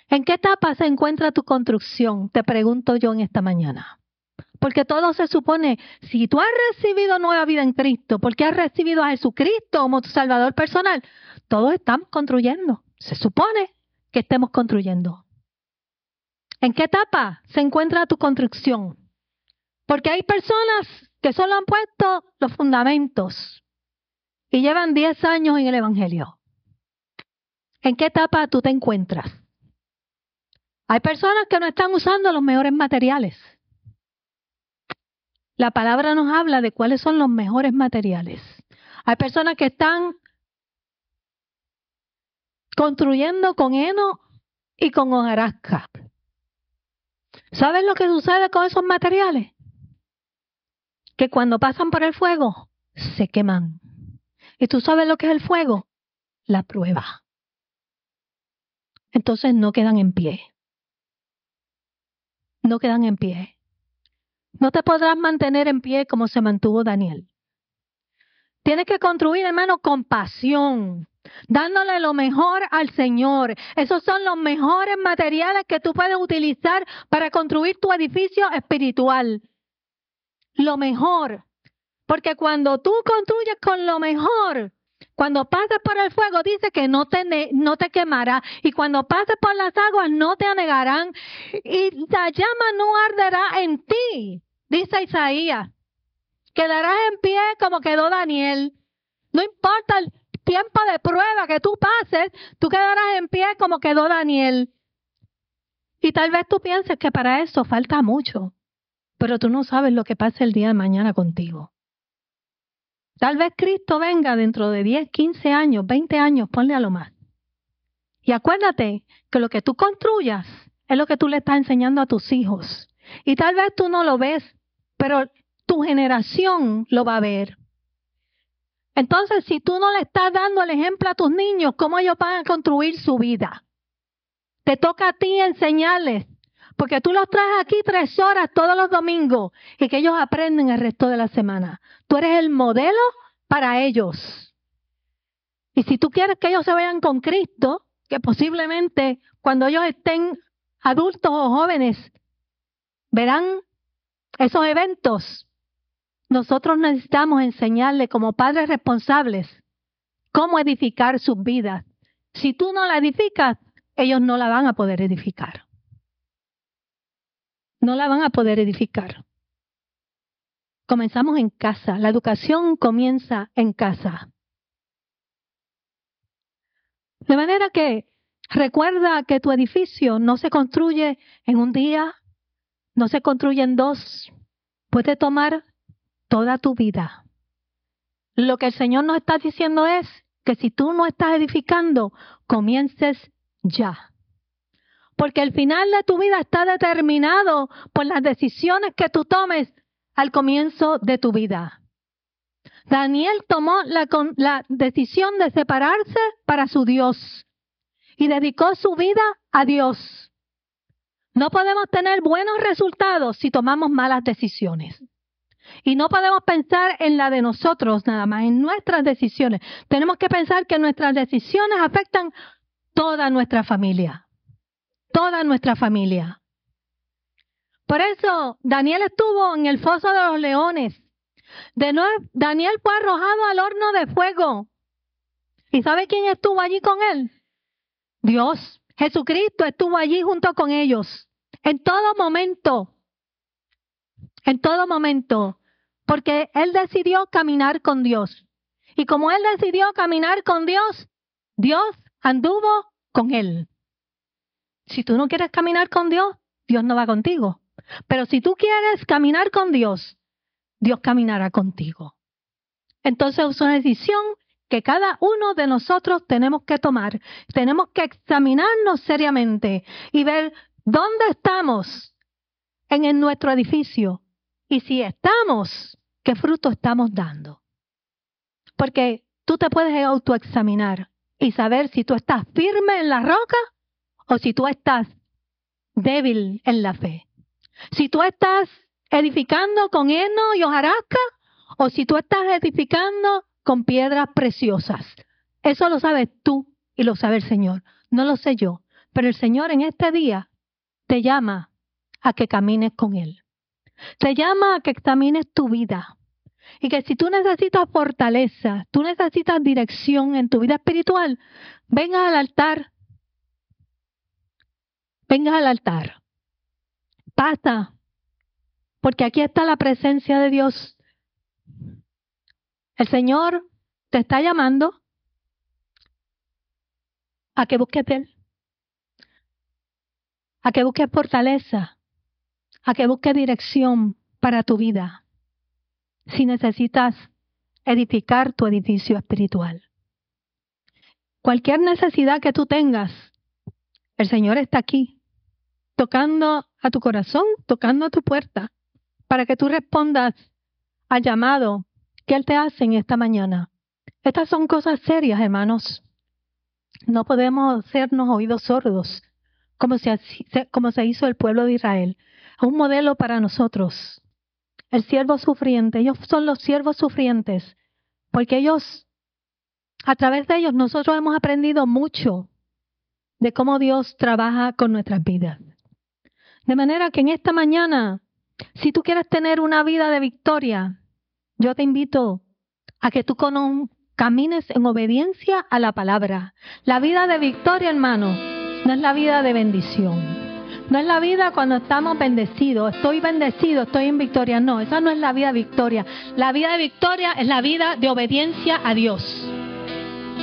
¿En qué etapa se encuentra tu construcción? Te pregunto yo en esta mañana. Porque todo se supone, si tú has recibido nueva vida en Cristo, porque has recibido a Jesucristo como tu Salvador personal, todos estamos construyendo. Se supone que estemos construyendo. ¿En qué etapa se encuentra tu construcción? Porque hay personas que solo han puesto los fundamentos y llevan 10 años en el Evangelio. ¿En qué etapa tú te encuentras? Hay personas que no están usando los mejores materiales. La palabra nos habla de cuáles son los mejores materiales. Hay personas que están construyendo con heno y con hojarasca. ¿Sabes lo que sucede con esos materiales? Que cuando pasan por el fuego, se queman. ¿Y tú sabes lo que es el fuego? La prueba. Entonces no quedan en pie. No quedan en pie. No te podrás mantener en pie como se mantuvo Daniel. Tienes que construir, hermano, con pasión, dándole lo mejor al Señor. Esos son los mejores materiales que tú puedes utilizar para construir tu edificio espiritual. Lo mejor. Porque cuando tú construyes con lo mejor, cuando pases por el fuego, dice que no te, no te quemará. Y cuando pases por las aguas, no te anegarán. Y la llama no arderá en ti. Dice Isaías, quedarás en pie como quedó Daniel. No importa tiempo de prueba que tú pases, tú quedarás en pie como quedó Daniel. Y tal vez tú pienses que para eso falta mucho, pero tú no sabes lo que pasa el día de mañana contigo. Tal vez Cristo venga dentro de 10, 15 años, 20 años, ponle a lo más. Y acuérdate que lo que tú construyas es lo que tú le estás enseñando a tus hijos. Y tal vez tú no lo ves, pero tu generación lo va a ver. Entonces, si tú no le estás dando el ejemplo a tus niños, ¿cómo ellos van a construir su vida? Te toca a ti enseñarles, porque tú los traes aquí tres horas todos los domingos y que ellos aprenden el resto de la semana. Tú eres el modelo para ellos. Y si tú quieres que ellos se vayan con Cristo, que posiblemente cuando ellos estén adultos o jóvenes verán esos eventos, nosotros necesitamos enseñarles como padres responsables cómo edificar sus vidas. Si tú no la edificas, ellos no la van a poder edificar. No la van a poder edificar. Comenzamos en casa. La educación comienza en casa. De manera que recuerda que tu edificio no se construye en un día, no se construye en dos. Puede tomar toda tu vida. Lo que el Señor nos está diciendo es que si tú no estás edificando, comiences ya. Porque el final de tu vida está determinado por las decisiones que tú tomes al comienzo de tu vida. Daniel tomó la, decisión de separarse para su Dios y dedicó su vida a Dios. No podemos tener buenos resultados si tomamos malas decisiones. Y no podemos pensar en la de nosotros nada más, en nuestras decisiones. Tenemos que pensar que nuestras decisiones afectan toda nuestra familia. Toda nuestra familia. Por eso Daniel estuvo en el foso de los leones. De nuevo, Daniel fue arrojado al horno de fuego. ¿Y sabe quién estuvo allí con él? Dios. Jesucristo estuvo allí junto con ellos. En todo momento en todo momento, porque él decidió caminar con Dios. Y como él decidió caminar con Dios, Dios anduvo con él. Si tú no quieres caminar con Dios, Dios no va contigo. Pero si tú quieres caminar con Dios, Dios caminará contigo. Entonces es una decisión que cada uno de nosotros tenemos que tomar. Tenemos que examinarnos seriamente y ver dónde estamos en nuestro edificio, y si estamos, ¿qué fruto estamos dando? Porque tú te puedes autoexaminar y saber si tú estás firme en la roca o si tú estás débil en la fe. Si tú estás edificando con heno y hojarasca o si tú estás edificando con piedras preciosas. Eso lo sabes tú y lo sabe el Señor. No lo sé yo, pero el Señor en este día te llama a que camines con Él. Te llama a que examines tu vida. Y que si tú necesitas fortaleza, tú necesitas dirección en tu vida espiritual, venga al altar. Venga al altar. Pasa. Porque aquí está la presencia de Dios. El Señor te está llamando a que busques Él. A que busques fortaleza a que busque dirección para tu vida si necesitas edificar tu edificio espiritual. Cualquier necesidad que tú tengas, el Señor está aquí, tocando a tu corazón, tocando a tu puerta, para que tú respondas al llamado que Él te hace en esta mañana. Estas son cosas serias, hermanos. No podemos hacernos oídos sordos, como se, como se hizo el pueblo de Israel un modelo para nosotros. El siervo sufriente, ellos son los siervos sufrientes, porque ellos, a través de ellos, nosotros hemos aprendido mucho de cómo Dios trabaja con nuestras vidas. De manera que en esta mañana, si tú quieres tener una vida de victoria, yo te invito a que tú camines en obediencia a la palabra. La vida de victoria, hermano, no es la vida de bendición. No es la vida cuando estamos bendecidos. Estoy bendecido, estoy en victoria. No, esa no es la vida de victoria. La vida de victoria es la vida de obediencia a Dios.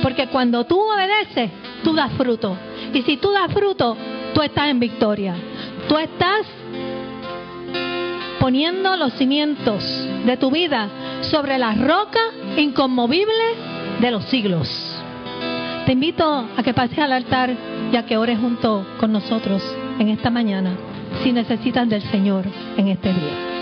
Porque cuando tú obedeces, tú das fruto. Y si tú das fruto, tú estás en victoria. Tú estás poniendo los cimientos de tu vida sobre la roca inconmovible de los siglos. Te invito a que pases al altar y a que ores junto con nosotros en esta mañana si necesitas del Señor en este día.